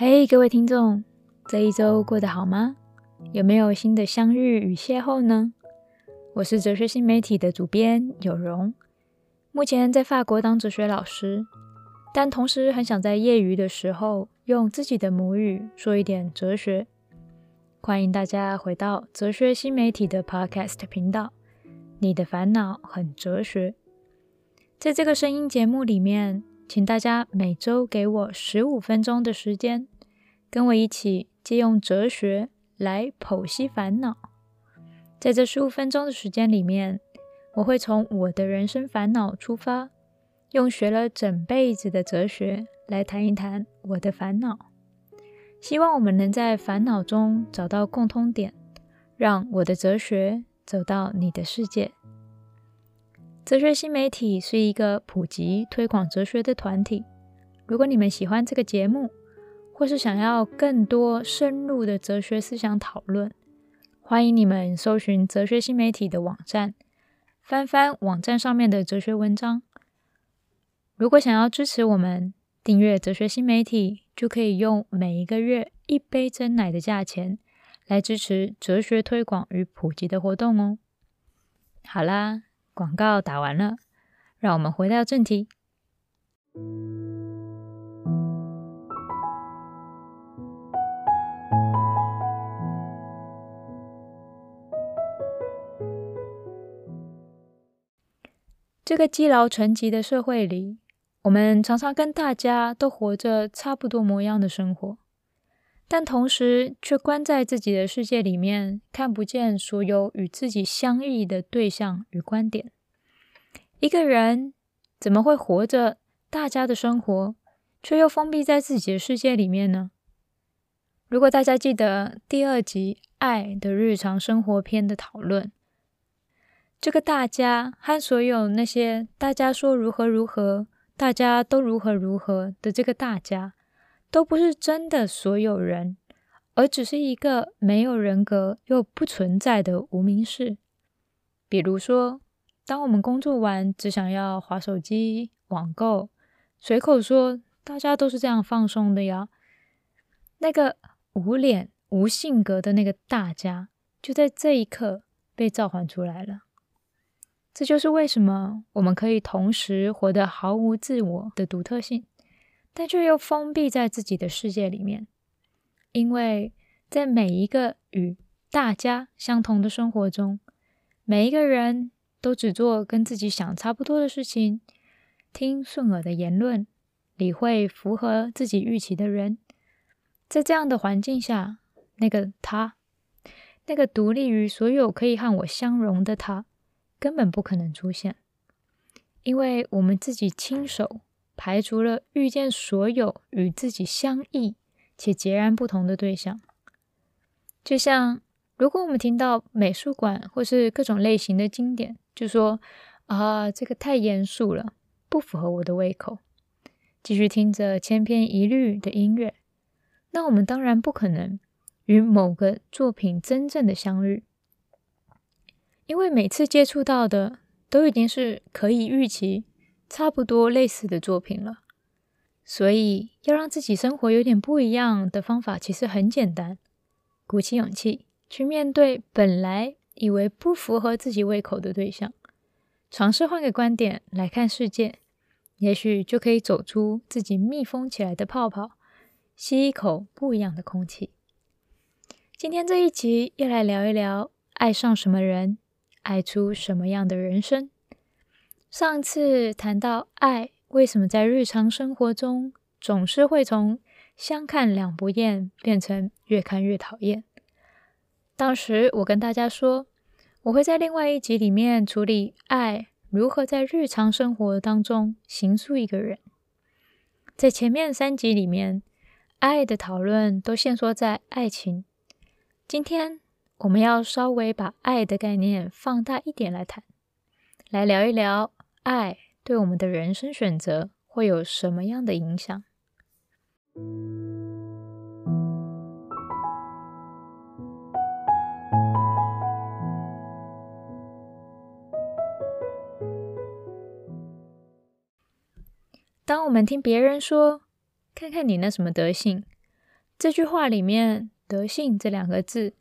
嘿各位听众，这一周过得好吗？有没有新的相遇与邂逅呢？我是哲学新媒体的主编有容，目前在法国当哲学老师，但同时很想在业余的时候用自己的母语说一点哲学。欢迎大家回到哲学新媒体的 Podcast 频道，你的烦恼很哲学。在这个声音节目里面，请大家每周给我十五分钟的时间，跟我一起借用哲学来剖析烦恼。在这十五分钟的时间里面，我会从我的人生烦恼出发，用学了整辈子的哲学来谈一谈我的烦恼。希望我们能在烦恼中找到共通点，让我的哲学走到你的世界。哲学新媒体是一个普及推广哲学的团体。如果你们喜欢这个节目，或是想要更多深入的哲学思想讨论，欢迎你们搜寻哲学新媒体的网站，翻翻网站上面的哲学文章。如果想要支持我们，订阅哲学新媒体，就可以用每一个月一杯真奶的价钱来支持哲学推广与普及的活动哦。好啦。广告打完了，让我们回到正题。这个积劳成疾的社会里，我们常常跟大家都活着差不多模样的生活，但同时却关在自己的世界里面，看不见所有与自己相异的对象与观点。一个人怎么会活着大家的生活，却又封闭在自己的世界里面呢？如果大家记得第二集《爱的日常生活篇》的讨论，这个大家和所有那些大家说如何如何，大家都如何如何的这个大家。都不是真的所有人，而只是一个没有人格又不存在的无名氏。比如说，当我们工作完只想要划手机、网购，随口说大家都是这样放松的呀，那个无脸、无性格的那个大家，就在这一刻被召唤出来了。这就是为什么我们可以同时活得毫无自我的独特性。但却又封闭在自己的世界里面，因为在每一个与大家相同的生活中，每一个人都只做跟自己想差不多的事情，听顺耳的言论，理会符合自己预期的人。在这样的环境下，那个他，那个独立于所有可以和我相容的他，根本不可能出现，因为我们自己亲手。排除了遇见所有与自己相异且截然不同的对象，就像如果我们听到美术馆或是各种类型的经典，就说啊，这个太严肃了，不符合我的胃口，继续听着千篇一律的音乐，那我们当然不可能与某个作品真正的相遇，因为每次接触到的都已经是可以预期。差不多类似的作品了，所以要让自己生活有点不一样的方法，其实很简单：鼓起勇气去面对本来以为不符合自己胃口的对象，尝试换个观点来看世界，也许就可以走出自己密封起来的泡泡，吸一口不一样的空气。今天这一集要来聊一聊：爱上什么人，爱出什么样的人生。上次谈到爱，为什么在日常生活中总是会从相看两不厌变成越看越讨厌？当时我跟大家说，我会在另外一集里面处理爱如何在日常生活当中形塑一个人。在前面三集里面，爱的讨论都限缩在爱情。今天我们要稍微把爱的概念放大一点来谈，来聊一聊。爱对我们的人生选择会有什么样的影响？当我们听别人说“看看你那什么德性”，这句话里面“德性”这两个字，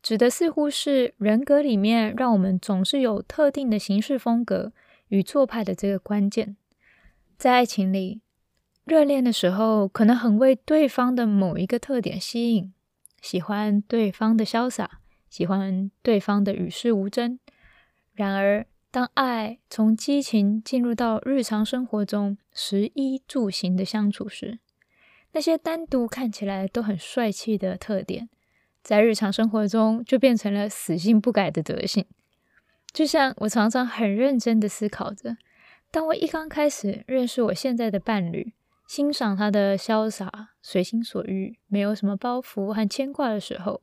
指的似乎是人格里面让我们总是有特定的行事风格与做派的这个关键。在爱情里，热恋的时候，可能很为对方的某一个特点吸引，喜欢对方的潇洒，喜欢对方的与世无争。然而，当爱从激情进入到日常生活中食衣住行的相处时，那些单独看起来都很帅气的特点，在日常生活中就变成了死性不改的德性。就像我常常很认真的思考着。当我一刚开始认识我现在的伴侣，欣赏他的潇洒、随心所欲、没有什么包袱和牵挂的时候，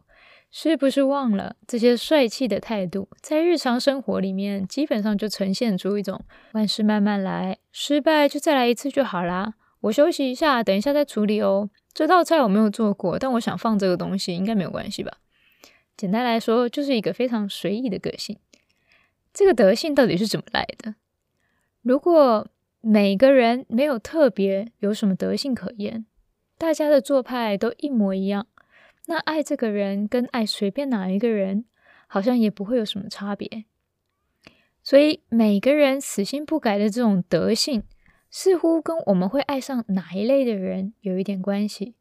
是不是忘了这些帅气的态度，在日常生活里面基本上就呈现出一种万事慢慢来，失败就再来一次就好啦。我休息一下，等一下再处理哦。这道菜我没有做过，但我想放这个东西，应该没有关系吧？简单来说，就是一个非常随意的个性。这个德性到底是怎么来的？如果每个人没有特别有什么德性可言，大家的做派都一模一样，那爱这个人跟爱随便哪一个人，好像也不会有什么差别。所以每个人死性不改的这种德性，似乎跟我们会爱上哪一类的人有一点关系，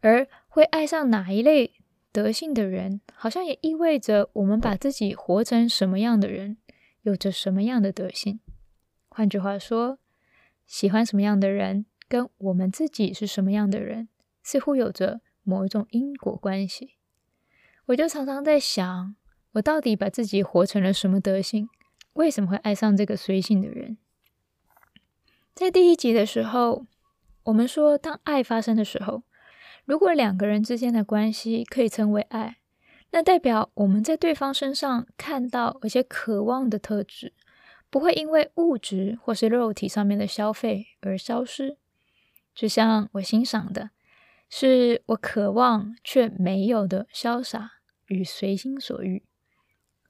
而会爱上哪一类德性的人，好像也意味着我们把自己活成什么样的人，有着什么样的德性。换句话说，喜欢什么样的人，跟我们自己是什么样的人，似乎有着某一种因果关系。我就常常在想，我到底把自己活成了什么德性？为什么会爱上这个随性的人？在第一集的时候，我们说，当爱发生的时候，如果两个人之间的关系可以称为爱，那代表我们在对方身上看到而且渴望的特质。不会因为物质或是肉体上面的消费而消失，就像我欣赏的，是我渴望却没有的潇洒与随心所欲，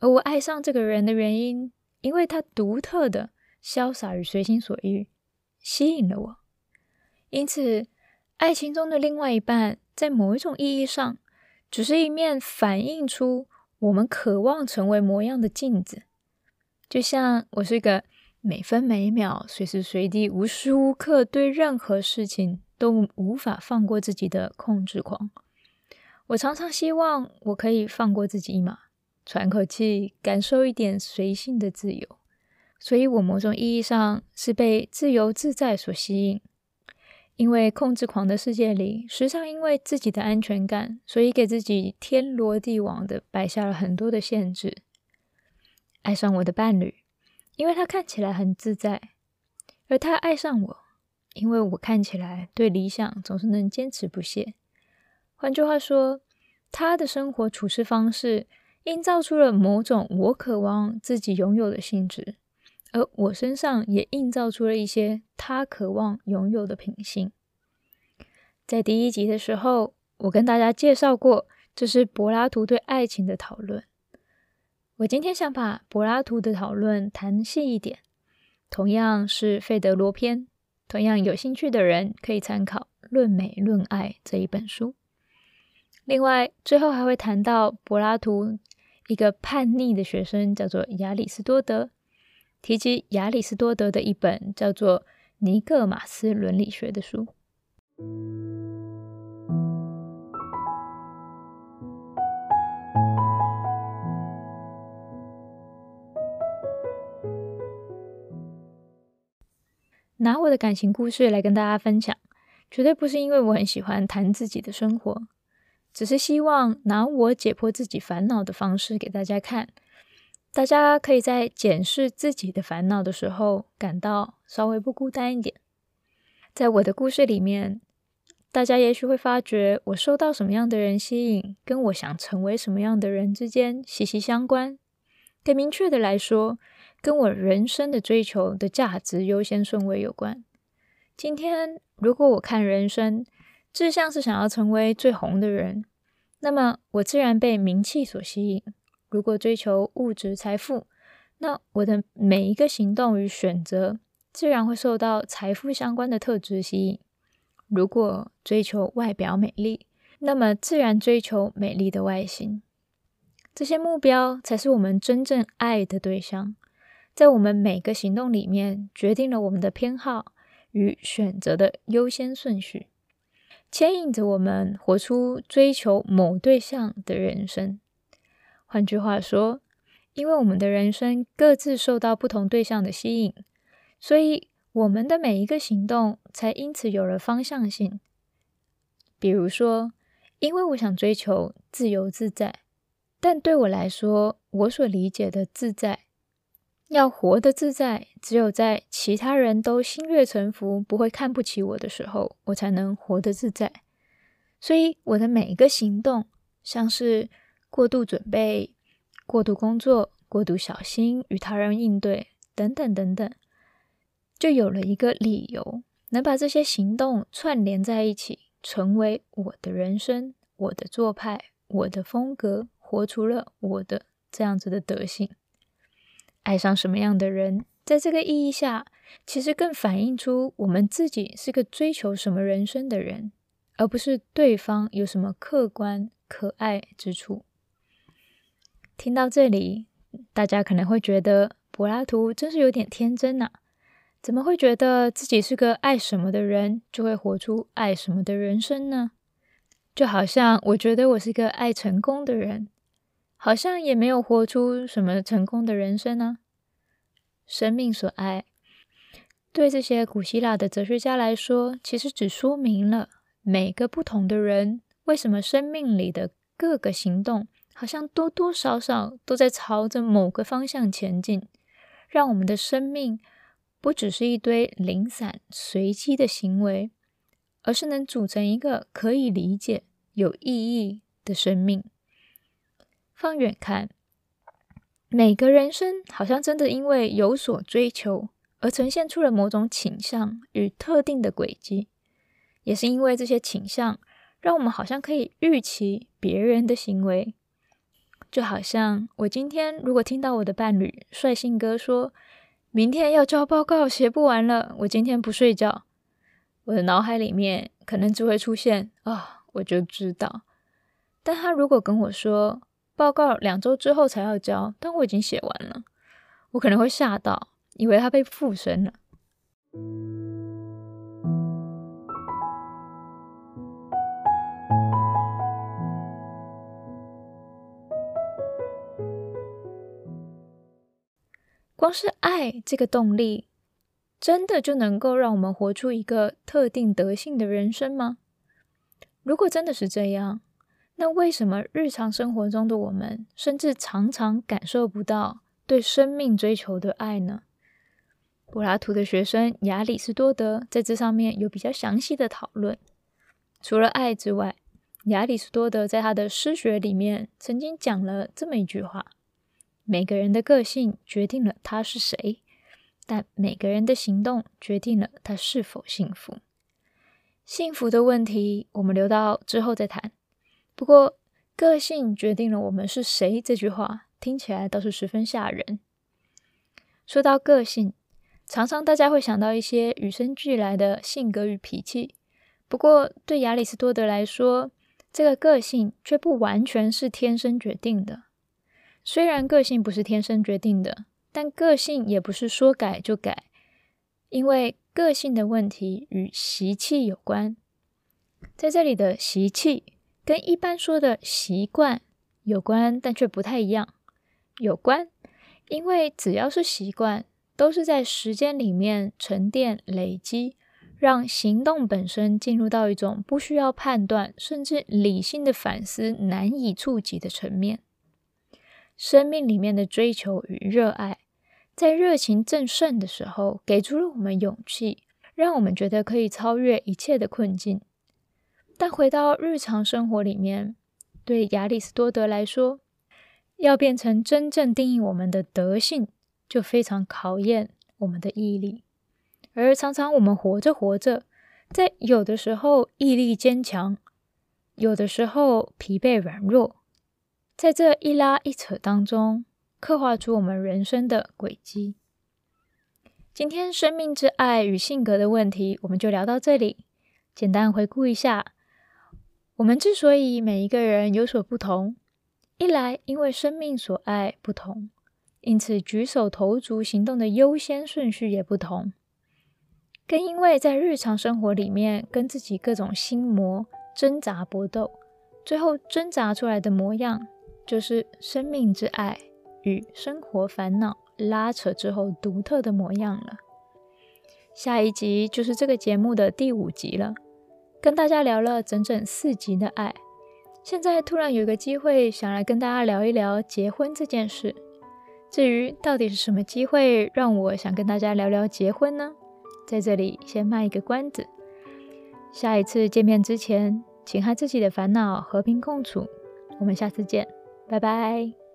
而我爱上这个人的原因，因为他独特的潇洒与随心所欲吸引了我。因此，爱情中的另外一半，在某一种意义上，只是一面反映出我们渴望成为模样的镜子。就像我是一个每分每秒、随时随地、无时无刻对任何事情都无法放过自己的控制狂。我常常希望我可以放过自己一马，喘口气，感受一点随性的自由。所以，我某种意义上是被自由自在所吸引。因为控制狂的世界里，时常因为自己的安全感，所以给自己天罗地网的摆下了很多的限制。爱上我的伴侣，因为他看起来很自在；而他爱上我，因为我看起来对理想总是能坚持不懈。换句话说，他的生活处事方式营造出了某种我渴望自己拥有的性质，而我身上也映照出了一些他渴望拥有的品性。在第一集的时候，我跟大家介绍过，这是柏拉图对爱情的讨论。我今天想把柏拉图的讨论谈细一点，同样是费德罗篇，同样有兴趣的人可以参考《论美论爱》这一本书。另外，最后还会谈到柏拉图一个叛逆的学生，叫做亚里士多德，提及亚里士多德的一本叫做《尼各马斯伦理学》的书。拿我的感情故事来跟大家分享，绝对不是因为我很喜欢谈自己的生活，只是希望拿我解剖自己烦恼的方式给大家看，大家可以在检视自己的烦恼的时候，感到稍微不孤单一点。在我的故事里面，大家也许会发觉我受到什么样的人吸引，跟我想成为什么样的人之间息息相关。更明确的来说，跟我人生的追求的价值优先顺位有关。今天，如果我看人生，志向是想要成为最红的人，那么我自然被名气所吸引；如果追求物质财富，那我的每一个行动与选择，自然会受到财富相关的特质吸引；如果追求外表美丽，那么自然追求美丽的外形。这些目标才是我们真正爱的对象，在我们每个行动里面，决定了我们的偏好与选择的优先顺序，牵引着我们活出追求某对象的人生。换句话说，因为我们的人生各自受到不同对象的吸引，所以我们的每一个行动才因此有了方向性。比如说，因为我想追求自由自在。但对我来说，我所理解的自在，要活得自在，只有在其他人都心悦诚服、不会看不起我的时候，我才能活得自在。所以，我的每一个行动，像是过度准备、过度工作、过度小心与他人应对等等等等，就有了一个理由，能把这些行动串联在一起，成为我的人生、我的做派、我的风格。活出了我的这样子的德性，爱上什么样的人，在这个意义下，其实更反映出我们自己是个追求什么人生的人，而不是对方有什么客观可爱之处。听到这里，大家可能会觉得柏拉图真是有点天真呐，怎么会觉得自己是个爱什么的人，就会活出爱什么的人生呢？就好像我觉得我是个爱成功的人。好像也没有活出什么成功的人生呢。生命所爱，对这些古希腊的哲学家来说，其实只说明了每个不同的人为什么生命里的各个行动，好像多多少少都在朝着某个方向前进，让我们的生命不只是一堆零散随机的行为，而是能组成一个可以理解、有意义的生命。放远看，每个人生好像真的因为有所追求而呈现出了某种倾向与特定的轨迹，也是因为这些倾向，让我们好像可以预期别人的行为。就好像我今天如果听到我的伴侣率性哥说明天要交报告写不完了，我今天不睡觉，我的脑海里面可能只会出现啊、我就知道。但他如果跟我说，报告两周之后才要交，但我已经写完了。我可能会吓到，以为他被附身了。光是爱这个动力，真的就能够让我们活出一个特定德性的人生吗？如果真的是这样，那为什么日常生活中的我们，甚至常常感受不到对生命追求的爱呢？柏拉图的学生亚里士多德在这上面有比较详细的讨论。除了爱之外，亚里士多德在他的诗学里面曾经讲了这么一句话：每个人的个性决定了他是谁，但每个人的行动决定了他是否幸福。幸福的问题，我们留到之后再谈。不过，个性决定了我们是谁这句话听起来倒是十分吓人。说到个性，常常大家会想到一些与生俱来的性格与脾气。不过，对亚里士多德来说，这个个性却不完全是天生决定的。虽然个性不是天生决定的，但个性也不是说改就改，因为个性的问题与习气有关。在这里的习气。跟一般说的习惯有关，但却不太一样。有关，因为只要是习惯，都是在时间里面沉淀累积，让行动本身进入到一种不需要判断，甚至理性的反思难以触及的层面。生命里面的追求与热爱，在热情正盛的时候，给出了我们勇气，让我们觉得可以超越一切的困境。但回到日常生活里面，对亚里士多德来说，要变成真正定义我们的德性，就非常考验我们的毅力。而常常我们活着活着，在有的时候毅力坚强，有的时候疲惫软弱，在这一拉一扯当中，刻画出我们人生的轨迹。今天生命之爱与性格的问题，我们就聊到这里。简单回顾一下。我们之所以每一个人有所不同，一来因为生命所爱不同，因此举手投足行动的优先顺序也不同，更因为在日常生活里面跟自己各种心魔挣扎搏斗，最后挣扎出来的模样，就是生命之爱与生活烦恼拉扯之后独特的模样了。下一集就是这个节目的第五集了。跟大家聊了整整四集的爱，现在突然有个机会想来跟大家聊一聊结婚这件事。至于到底是什么机会让我想跟大家聊聊结婚呢？在这里先卖一个关子，下一次见面之前，请和自己的烦恼和平共处。我们下次见，拜拜。